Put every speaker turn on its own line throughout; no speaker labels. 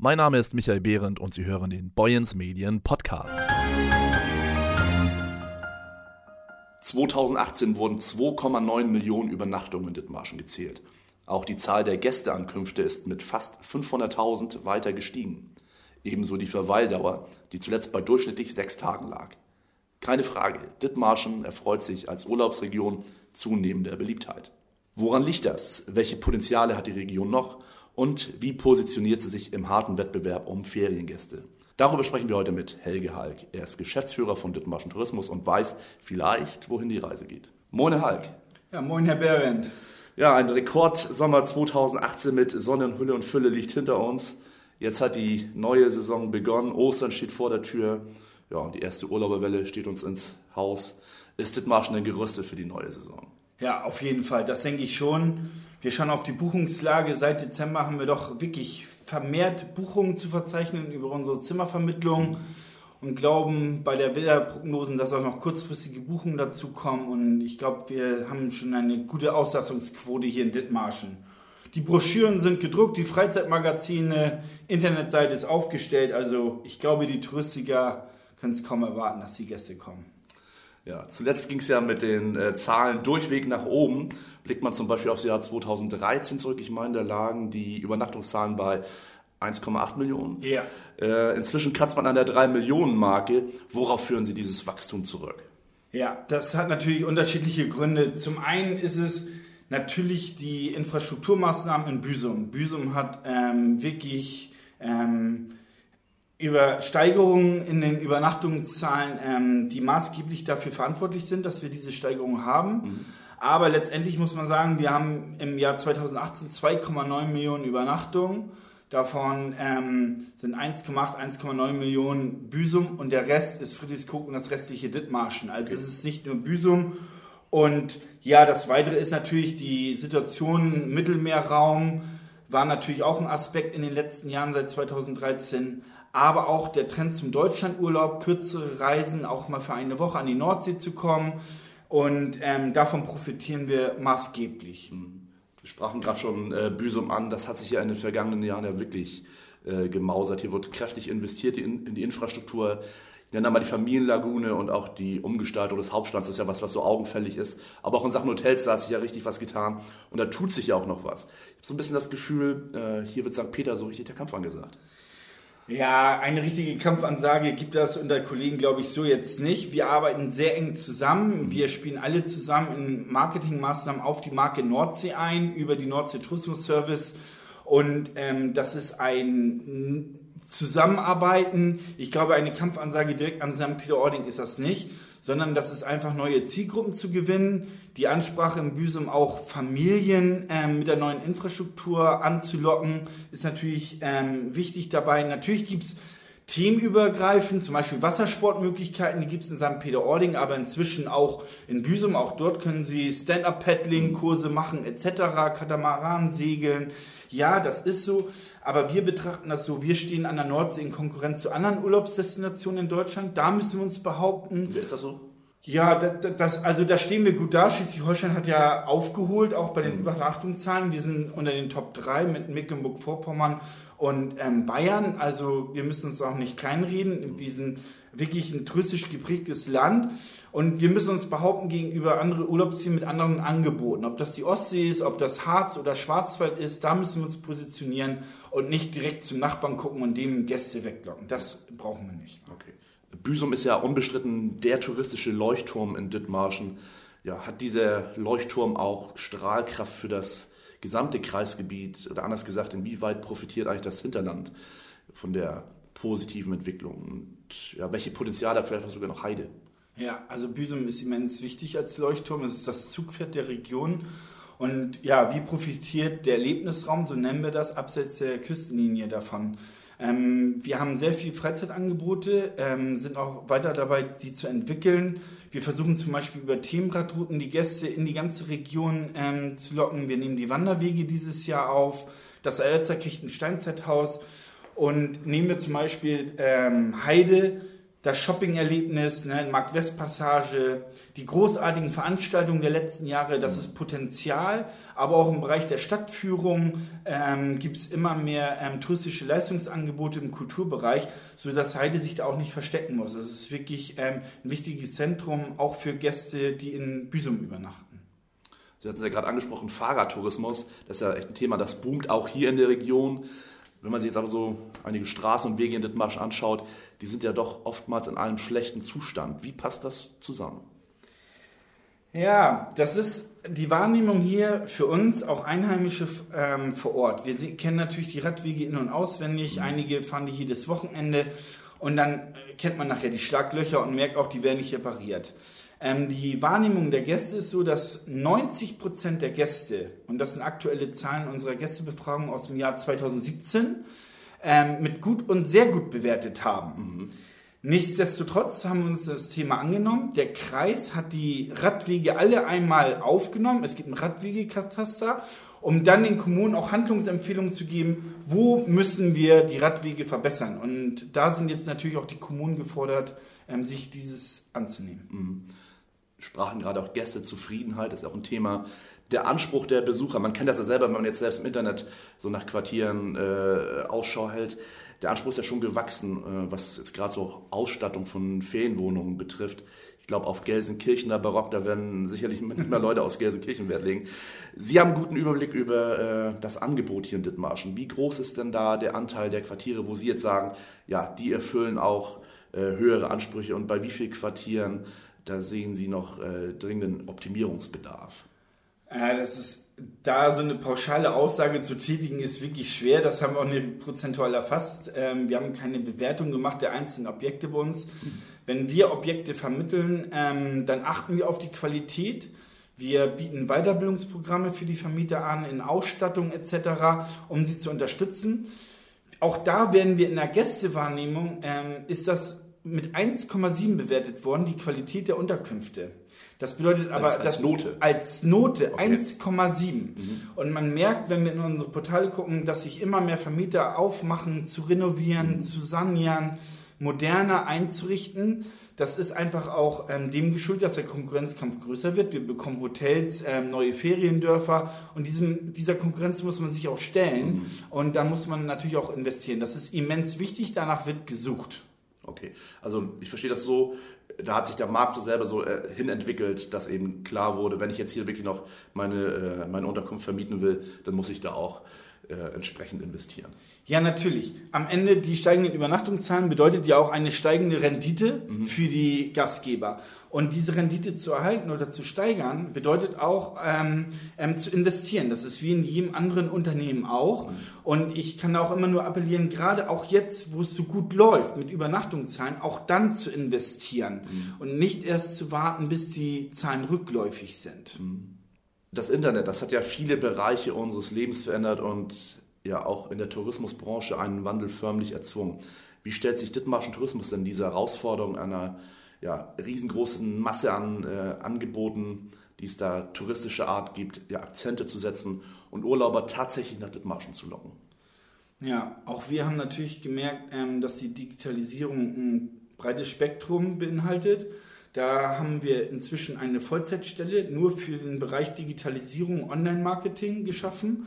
Mein Name ist Michael Behrendt und Sie hören den Boyens Medien Podcast.
2018 wurden 2,9 Millionen Übernachtungen in Dithmarschen gezählt. Auch die Zahl der Gästeankünfte ist mit fast 500.000 weiter gestiegen. Ebenso die Verweildauer, die zuletzt bei durchschnittlich sechs Tagen lag. Keine Frage, Dithmarschen erfreut sich als Urlaubsregion zunehmender Beliebtheit. Woran liegt das? Welche Potenziale hat die Region noch? Und wie positioniert sie sich im harten Wettbewerb um Feriengäste? Darüber sprechen wir heute mit Helge Halk. Er ist Geschäftsführer von Dithmarschen Tourismus und weiß vielleicht, wohin die Reise geht. Moin, Herr Halk.
Ja, moin, Herr Behrendt.
Ja, ein Rekordsommer 2018 mit Sonnenhülle und Fülle liegt hinter uns. Jetzt hat die neue Saison begonnen. Ostern steht vor der Tür. Ja, und die erste Urlauberwelle steht uns ins Haus. Ist Dithmarschen denn gerüstet für die neue Saison?
Ja, auf jeden Fall. Das denke ich schon. Wir schauen auf die Buchungslage. Seit Dezember haben wir doch wirklich vermehrt Buchungen zu verzeichnen über unsere Zimmervermittlung und glauben bei der Wetterprognosen, dass auch noch kurzfristige Buchungen dazukommen. Und ich glaube, wir haben schon eine gute Auslassungsquote hier in Dithmarschen. Die Broschüren sind gedruckt, die Freizeitmagazine, Internetseite ist aufgestellt. Also ich glaube, die Touristiker können es kaum erwarten, dass die Gäste kommen.
Ja, zuletzt ging es ja mit den äh, Zahlen durchweg nach oben. Blickt man zum Beispiel aufs Jahr 2013 zurück, ich meine, da lagen die Übernachtungszahlen bei 1,8 Millionen.
Ja.
Äh, inzwischen kratzt man an der 3 Millionen Marke. Worauf führen Sie dieses Wachstum zurück?
Ja, das hat natürlich unterschiedliche Gründe. Zum einen ist es natürlich die Infrastrukturmaßnahmen in Büsum. Büsum hat ähm, wirklich ähm, über Steigerungen in den Übernachtungszahlen, ähm, die maßgeblich dafür verantwortlich sind, dass wir diese Steigerung haben. Mhm. Aber letztendlich muss man sagen, wir haben im Jahr 2018 2,9 Millionen Übernachtungen. Davon ähm, sind 1,8, 1,9 Millionen Büsum und der Rest ist Friedrichskoog und das restliche Dithmarschen. Also okay. es ist nicht nur Büsum. Und ja, das Weitere ist natürlich die Situation im Mittelmeerraum, war natürlich auch ein Aspekt in den letzten Jahren seit 2013 aber auch der Trend zum Deutschlandurlaub, kürzere Reisen, auch mal für eine Woche an die Nordsee zu kommen. Und ähm, davon profitieren wir maßgeblich.
Mhm. Wir sprachen gerade schon äh, Büsum an, das hat sich ja in den vergangenen Jahren ja wirklich äh, gemausert. Hier wird kräftig investiert in, in die Infrastruktur. Ich nenne mal die Familienlagune und auch die Umgestaltung des Hauptstands, ist ja was, was so augenfällig ist. Aber auch in Sachen Hotels, da hat sich ja richtig was getan. Und da tut sich ja auch noch was. Ich habe so ein bisschen das Gefühl, äh, hier wird St. Peter so richtig der Kampf angesagt.
Ja, eine richtige Kampfansage gibt das unter Kollegen, glaube ich, so jetzt nicht. Wir arbeiten sehr eng zusammen. Wir spielen alle zusammen in Marketingmaßnahmen auf die Marke Nordsee ein, über die Nordsee Tourismus Service. Und ähm, das ist ein Zusammenarbeiten. Ich glaube, eine Kampfansage direkt an St. Peter-Ording ist das nicht, sondern das ist einfach neue Zielgruppen zu gewinnen, die Ansprache im Büsum auch Familien ähm, mit der neuen Infrastruktur anzulocken, ist natürlich ähm, wichtig dabei. Natürlich gibt's themenübergreifend, zum Beispiel Wassersportmöglichkeiten, die gibt es in St. Peter-Ording, aber inzwischen auch in Büsum. Auch dort können Sie Stand-Up-Paddling-Kurse machen etc., Katamaran segeln. Ja, das ist so, aber wir betrachten das so, wir stehen an der Nordsee in Konkurrenz zu anderen Urlaubsdestinationen in Deutschland. Da müssen wir uns behaupten.
Ist das so?
Ja, das, also da stehen wir gut da. Schleswig-Holstein hat ja aufgeholt, auch bei den mhm. Übernachtungszahlen. Wir sind unter den Top 3 mit Mecklenburg-Vorpommern und ähm, Bayern. Also wir müssen uns auch nicht kleinreden. Wir sind wirklich ein touristisch geprägtes Land und wir müssen uns behaupten gegenüber anderen Urlaubszielen mit anderen Angeboten. Ob das die Ostsee ist, ob das Harz oder Schwarzwald ist, da müssen wir uns positionieren und nicht direkt zum Nachbarn gucken und dem Gäste weglocken. Das brauchen wir nicht.
Okay. Büsum ist ja unbestritten der touristische Leuchtturm in Dithmarschen. Ja, hat dieser Leuchtturm auch Strahlkraft für das gesamte Kreisgebiet? Oder anders gesagt, inwieweit profitiert eigentlich das Hinterland von der positiven Entwicklung? Und ja, welche Potenziale hat vielleicht sogar noch Heide?
Ja, also Büsum ist immens wichtig als Leuchtturm. Es ist das Zugpferd der Region. Und ja, wie profitiert der Erlebnisraum, so nennen wir das, abseits der Küstenlinie davon? Ähm, wir haben sehr viele Freizeitangebote, ähm, sind auch weiter dabei, sie zu entwickeln. Wir versuchen zum Beispiel über Themenradrouten die Gäste in die ganze Region ähm, zu locken. Wir nehmen die Wanderwege dieses Jahr auf, das Alzerkirchen Steinzeithaus und nehmen wir zum Beispiel ähm, Heide das Shopping-Erlebnis, ne, Markt-West-Passage, die großartigen Veranstaltungen der letzten Jahre, das ist Potenzial, aber auch im Bereich der Stadtführung ähm, gibt es immer mehr ähm, touristische Leistungsangebote im Kulturbereich, sodass Heide sich da auch nicht verstecken muss. Es ist wirklich ähm, ein wichtiges Zentrum, auch für Gäste, die in Büsum übernachten.
Sie hatten es ja gerade angesprochen, Fahrradtourismus, das ist ja echt ein Thema, das boomt auch hier in der Region. Wenn man sich jetzt aber so einige Straßen und Wege in Dithmarsch anschaut, die sind ja doch oftmals in einem schlechten Zustand. Wie passt das zusammen?
Ja, das ist die Wahrnehmung hier für uns, auch Einheimische ähm, vor Ort. Wir kennen natürlich die Radwege in- und auswendig. Mhm. Einige fahren die jedes Wochenende. Und dann äh, kennt man nachher die Schlaglöcher und merkt auch, die werden nicht repariert. Ähm, die Wahrnehmung der Gäste ist so, dass 90 Prozent der Gäste, und das sind aktuelle Zahlen unserer Gästebefragung aus dem Jahr 2017, ähm, mit gut und sehr gut bewertet haben. Mhm. Nichtsdestotrotz haben wir uns das Thema angenommen. Der Kreis hat die Radwege alle einmal aufgenommen. Es gibt einen Radwegekataster, um dann den Kommunen auch Handlungsempfehlungen zu geben, wo müssen wir die Radwege verbessern. Und da sind jetzt natürlich auch die Kommunen gefordert, ähm, sich dieses anzunehmen.
Mhm sprachen gerade auch Gästezufriedenheit, ist auch ein Thema. Der Anspruch der Besucher, man kennt das ja selber, wenn man jetzt selbst im Internet so nach Quartieren äh, Ausschau hält. Der Anspruch ist ja schon gewachsen, äh, was jetzt gerade so Ausstattung von Ferienwohnungen betrifft. Ich glaube, auf Gelsenkirchener Barock, da werden sicherlich mehr Leute aus Gelsenkirchen Wert legen. Sie haben einen guten Überblick über äh, das Angebot hier in Dithmarschen. Wie groß ist denn da der Anteil der Quartiere, wo Sie jetzt sagen, ja, die erfüllen auch äh, höhere Ansprüche und bei wie vielen Quartieren da sehen Sie noch äh, dringenden Optimierungsbedarf?
Ja, das ist da so eine pauschale Aussage zu tätigen, ist wirklich schwer. Das haben wir auch nicht prozentual erfasst. Ähm, wir haben keine Bewertung gemacht der einzelnen Objekte bei uns. Wenn wir Objekte vermitteln, ähm, dann achten wir auf die Qualität. Wir bieten Weiterbildungsprogramme für die Vermieter an, in Ausstattung etc., um sie zu unterstützen. Auch da werden wir in der Gästewahrnehmung, ähm, ist das mit 1,7 bewertet worden, die Qualität der Unterkünfte. Das bedeutet aber,
als, als Note.
Als Note okay. 1,7. Mhm. Und man merkt, wenn wir in unsere Portale gucken, dass sich immer mehr Vermieter aufmachen, zu renovieren, mhm. zu sanieren, moderner einzurichten. Das ist einfach auch ähm, dem geschuldet, dass der Konkurrenzkampf größer wird. Wir bekommen Hotels, ähm, neue Feriendörfer und diesem, dieser Konkurrenz muss man sich auch stellen. Mhm. Und da muss man natürlich auch investieren. Das ist immens wichtig, danach wird gesucht.
Okay, also ich verstehe das so, da hat sich der Markt so selber so äh, hinentwickelt, dass eben klar wurde, wenn ich jetzt hier wirklich noch meine, äh, meine Unterkunft vermieten will, dann muss ich da auch äh, entsprechend investieren.
Ja, natürlich. Am Ende die steigenden Übernachtungszahlen bedeutet ja auch eine steigende Rendite mhm. für die Gastgeber. Und diese Rendite zu erhalten oder zu steigern, bedeutet auch ähm, ähm, zu investieren. Das ist wie in jedem anderen Unternehmen auch. Mhm. Und ich kann auch immer nur appellieren, gerade auch jetzt, wo es so gut läuft mit Übernachtungszahlen, auch dann zu investieren mhm. und nicht erst zu warten, bis die Zahlen rückläufig sind. Mhm.
Das Internet, das hat ja viele Bereiche unseres Lebens verändert und ja auch in der Tourismusbranche einen Wandel förmlich erzwungen. Wie stellt sich Dithmarschen Tourismus denn dieser Herausforderung einer ja, riesengroßen Masse an äh, Angeboten, die es da touristischer Art gibt, ja, Akzente zu setzen und Urlauber tatsächlich nach Dithmarschen zu locken?
Ja, auch wir haben natürlich gemerkt, ähm, dass die Digitalisierung ein breites Spektrum beinhaltet. Da haben wir inzwischen eine Vollzeitstelle nur für den Bereich Digitalisierung, Online-Marketing geschaffen.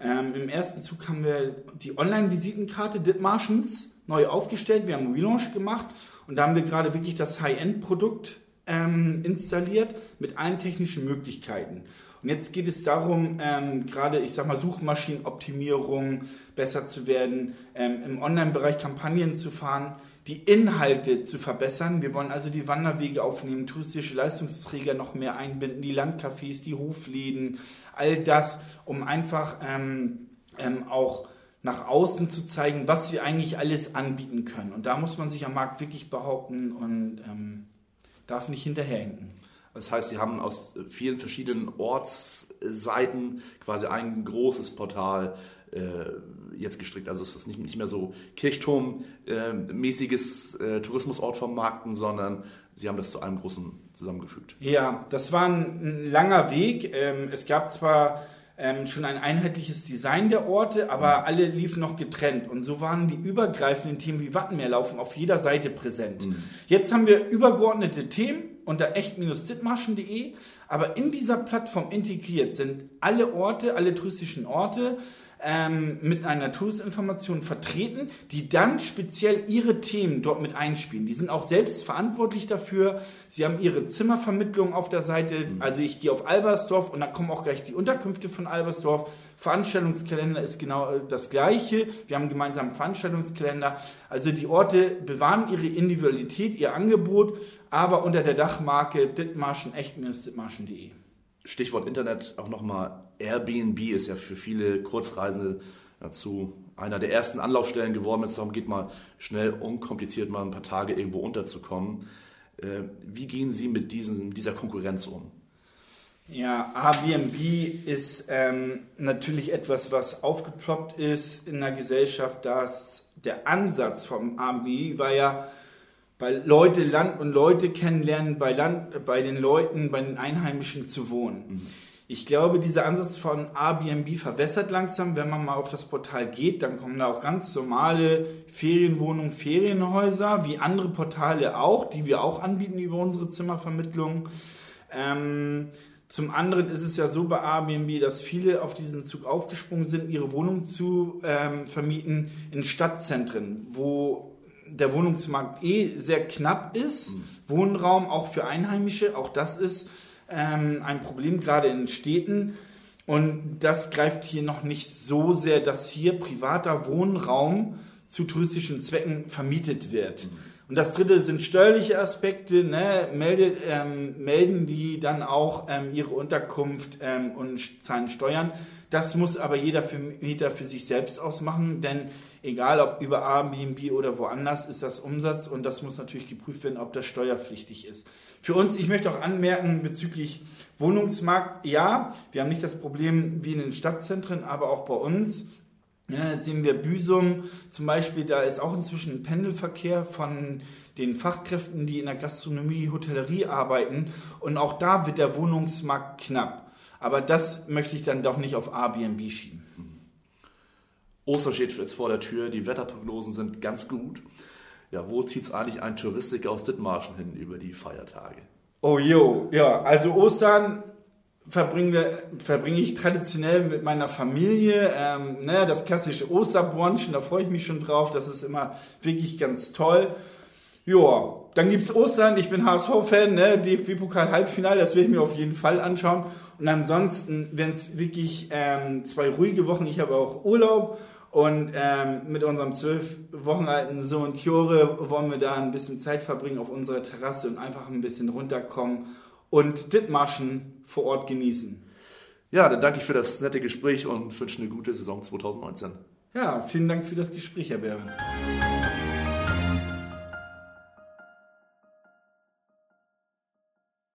Ähm, Im ersten Zug haben wir die Online-Visitenkarte Dithmarschens neu aufgestellt. Wir haben einen Relaunch gemacht und da haben wir gerade wirklich das High-End-Produkt ähm, installiert mit allen technischen Möglichkeiten. Und jetzt geht es darum, ähm, gerade, ich sag mal, Suchmaschinenoptimierung besser zu werden, ähm, im Online-Bereich Kampagnen zu fahren, die Inhalte zu verbessern. Wir wollen also die Wanderwege aufnehmen, touristische Leistungsträger noch mehr einbinden, die Landcafés, die Hofläden, all das, um einfach ähm, ähm, auch nach außen zu zeigen, was wir eigentlich alles anbieten können. Und da muss man sich am Markt wirklich behaupten und ähm, darf nicht hinterherhinken.
Das heißt, Sie haben aus vielen verschiedenen Ortsseiten quasi ein großes Portal äh, jetzt gestrickt. Also es ist nicht, nicht mehr so Kirchturm-mäßiges äh, Tourismusort vom Markten, sondern Sie haben das zu einem großen zusammengefügt.
Ja, das war ein, ein langer Weg. Ähm, es gab zwar ähm, schon ein einheitliches Design der Orte, aber alle liefen noch getrennt. Und so waren die übergreifenden Themen wie Wattenmeerlaufen auf jeder Seite präsent. Mhm. Jetzt haben wir übergeordnete Themen unter echt-dittmarschen.de, aber in dieser Plattform integriert sind alle Orte, alle touristischen Orte, ähm, mit einer Touristinformation vertreten, die dann speziell ihre Themen dort mit einspielen. Die sind auch selbst verantwortlich dafür. Sie haben ihre Zimmervermittlung auf der Seite. Mhm. Also ich gehe auf Albersdorf und dann kommen auch gleich die Unterkünfte von Albersdorf. Veranstaltungskalender ist genau äh, das gleiche. Wir haben gemeinsam einen Veranstaltungskalender. Also die Orte bewahren ihre Individualität, ihr Angebot, aber unter der Dachmarke Dithmarschen, echt-dithmarschen.de.
Stichwort Internet auch nochmal. Airbnb ist ja für viele Kurzreisende dazu einer der ersten Anlaufstellen geworden, wenn es darum geht, mal schnell, unkompliziert mal ein paar Tage irgendwo unterzukommen. Äh, wie gehen Sie mit diesen, dieser Konkurrenz um?
Ja, Airbnb ist ähm, natürlich etwas, was aufgeploppt ist in der Gesellschaft, dass der Ansatz vom Airbnb war ja, weil Leute Land und Leute kennenlernen, bei, Land, bei den Leuten, bei den Einheimischen zu wohnen. Mhm. Ich glaube, dieser Ansatz von Airbnb verwässert langsam. Wenn man mal auf das Portal geht, dann kommen da auch ganz normale Ferienwohnungen, Ferienhäuser, wie andere Portale auch, die wir auch anbieten über unsere Zimmervermittlung. Ähm, zum anderen ist es ja so bei Airbnb, dass viele auf diesen Zug aufgesprungen sind, ihre Wohnung zu ähm, vermieten in Stadtzentren, wo der Wohnungsmarkt eh sehr knapp ist. Mhm. Wohnraum auch für Einheimische, auch das ist ähm, ein Problem, gerade in Städten. Und das greift hier noch nicht so sehr, dass hier privater Wohnraum zu touristischen Zwecken vermietet wird. Mhm. Und das dritte sind steuerliche Aspekte. Ne? Meldet, ähm, melden die dann auch ähm, ihre Unterkunft ähm, und zahlen Steuern. Das muss aber jeder Mieter für sich selbst ausmachen, denn egal ob über Airbnb oder woanders, ist das Umsatz und das muss natürlich geprüft werden, ob das steuerpflichtig ist. Für uns, ich möchte auch anmerken bezüglich Wohnungsmarkt, ja, wir haben nicht das Problem wie in den Stadtzentren, aber auch bei uns ja, sehen wir Büsum zum Beispiel, da ist auch inzwischen ein Pendelverkehr von den Fachkräften, die in der Gastronomie, Hotellerie arbeiten. Und auch da wird der Wohnungsmarkt knapp. Aber das möchte ich dann doch nicht auf Airbnb schieben.
Ostern steht jetzt vor der Tür, die Wetterprognosen sind ganz gut. Ja, wo zieht es eigentlich ein Touristiker aus Dithmarschen hin über die Feiertage?
Oh jo, ja, also Ostern verbringe, verbringe ich traditionell mit meiner Familie. Ähm, ne, das klassische Osterbrunchen, da freue ich mich schon drauf. Das ist immer wirklich ganz toll. Ja, dann gibt es Ostern. Ich bin HSV-Fan, ne? DFB-Pokal-Halbfinale, das will ich mir auf jeden Fall anschauen. Und ansonsten, wenn es wirklich ähm, zwei ruhige Wochen, ich habe auch Urlaub und ähm, mit unserem zwölf Wochen alten Sohn Tjore wollen wir da ein bisschen Zeit verbringen auf unserer Terrasse und einfach ein bisschen runterkommen und Dithmarschen vor Ort genießen.
Ja, dann danke ich für das nette Gespräch und wünsche eine gute Saison 2019.
Ja, vielen Dank für das Gespräch, Herr Behrendt.